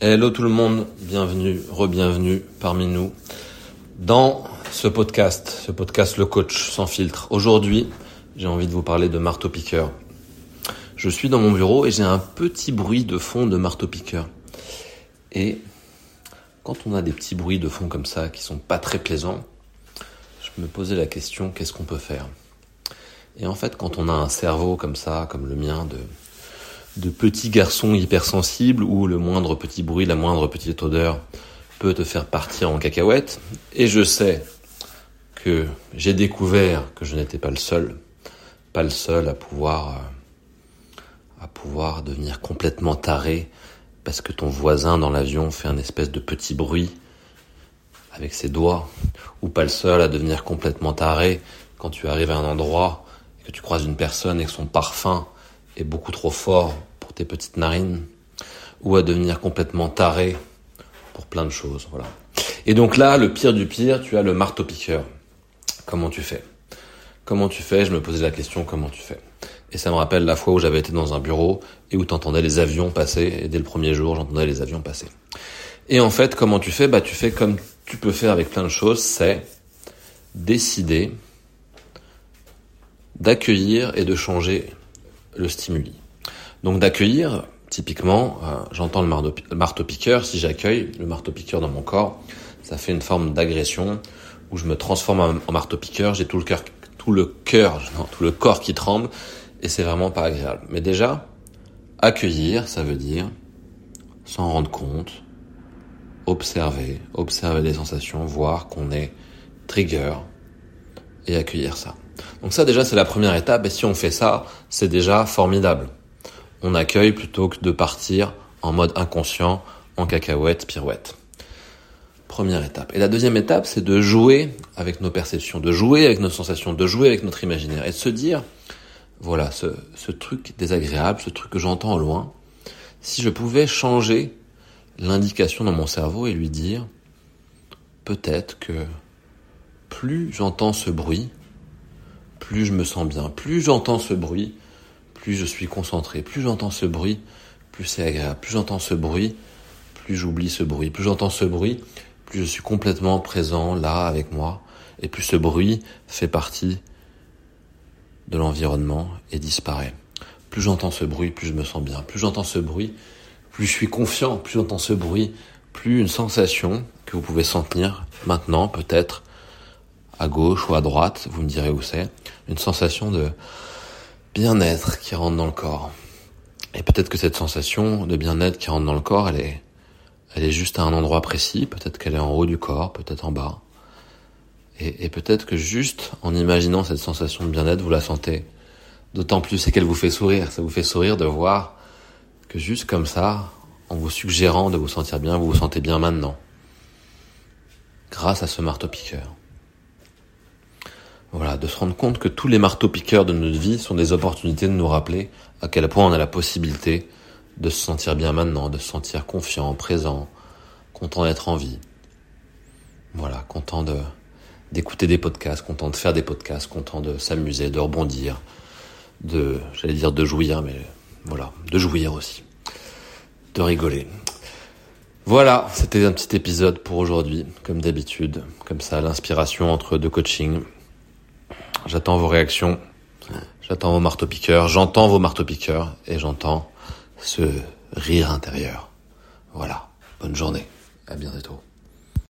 Hello tout le monde, bienvenue, re-bienvenue parmi nous dans ce podcast, ce podcast Le Coach sans filtre. Aujourd'hui, j'ai envie de vous parler de marteau-piqueur. Je suis dans mon bureau et j'ai un petit bruit de fond de marteau-piqueur. Et quand on a des petits bruits de fond comme ça qui sont pas très plaisants, je me posais la question qu'est-ce qu'on peut faire? Et en fait, quand on a un cerveau comme ça, comme le mien, de de petits garçons hypersensibles où le moindre petit bruit, la moindre petite odeur peut te faire partir en cacahuète. Et je sais que j'ai découvert que je n'étais pas le seul, pas le seul à pouvoir, euh, à pouvoir devenir complètement taré parce que ton voisin dans l'avion fait un espèce de petit bruit avec ses doigts, ou pas le seul à devenir complètement taré quand tu arrives à un endroit et que tu croises une personne et que son parfum est beaucoup trop fort pour tes petites narines, ou à devenir complètement taré pour plein de choses, voilà. Et donc là, le pire du pire, tu as le marteau-piqueur. Comment tu fais? Comment tu fais? Je me posais la question, comment tu fais? Et ça me rappelle la fois où j'avais été dans un bureau et où tu entendais les avions passer, et dès le premier jour, j'entendais les avions passer. Et en fait, comment tu fais? Bah, tu fais comme tu peux faire avec plein de choses, c'est décider d'accueillir et de changer le stimuli. Donc d'accueillir, typiquement, euh, j'entends le marteau-piqueur, si j'accueille le marteau-piqueur dans mon corps, ça fait une forme d'agression où je me transforme en marteau-piqueur, j'ai tout le cœur, tout le cœur, tout le corps qui tremble et c'est vraiment pas agréable. Mais déjà, accueillir, ça veut dire s'en rendre compte, observer, observer les sensations, voir qu'on est trigger et accueillir ça. Donc ça déjà c'est la première étape et si on fait ça, c'est déjà formidable. On accueille plutôt que de partir en mode inconscient, en cacahuète, pirouette. Première étape. Et la deuxième étape, c'est de jouer avec nos perceptions, de jouer avec nos sensations, de jouer avec notre imaginaire et de se dire, voilà, ce, truc désagréable, ce truc que j'entends au loin, si je pouvais changer l'indication dans mon cerveau et lui dire, peut-être que plus j'entends ce bruit, plus je me sens bien. Plus j'entends ce bruit, plus je suis concentré. Plus j'entends ce bruit, plus c'est agréable. Plus j'entends ce bruit, plus j'oublie ce bruit. Plus j'entends ce bruit, plus je suis complètement présent là avec moi. Et plus ce bruit fait partie de l'environnement et disparaît. Plus j'entends ce bruit, plus je me sens bien. Plus j'entends ce bruit, plus je suis confiant. Plus j'entends ce bruit, plus une sensation que vous pouvez sentir maintenant peut-être à gauche ou à droite, vous me direz où c'est, une sensation de bien-être qui rentre dans le corps. Et peut-être que cette sensation de bien-être qui rentre dans le corps, elle est, elle est juste à un endroit précis, peut-être qu'elle est en haut du corps, peut-être en bas. Et, et peut-être que juste en imaginant cette sensation de bien-être, vous la sentez. D'autant plus, c'est qu'elle vous fait sourire. Ça vous fait sourire de voir que juste comme ça, en vous suggérant de vous sentir bien, vous vous sentez bien maintenant. Grâce à ce marteau-piqueur. Voilà, de se rendre compte que tous les marteaux-piqueurs de notre vie sont des opportunités de nous rappeler à quel point on a la possibilité de se sentir bien maintenant, de se sentir confiant, présent, content d'être en vie. Voilà, content de d'écouter des podcasts, content de faire des podcasts, content de s'amuser, de rebondir, de, j'allais dire de jouir, mais voilà, de jouir aussi, de rigoler. Voilà, c'était un petit épisode pour aujourd'hui, comme d'habitude, comme ça, l'inspiration entre deux coachings. J'attends vos réactions. J'attends vos marteaux-piqueurs. J'entends vos marteaux-piqueurs. Et j'entends ce rire intérieur. Voilà. Bonne journée. À bientôt.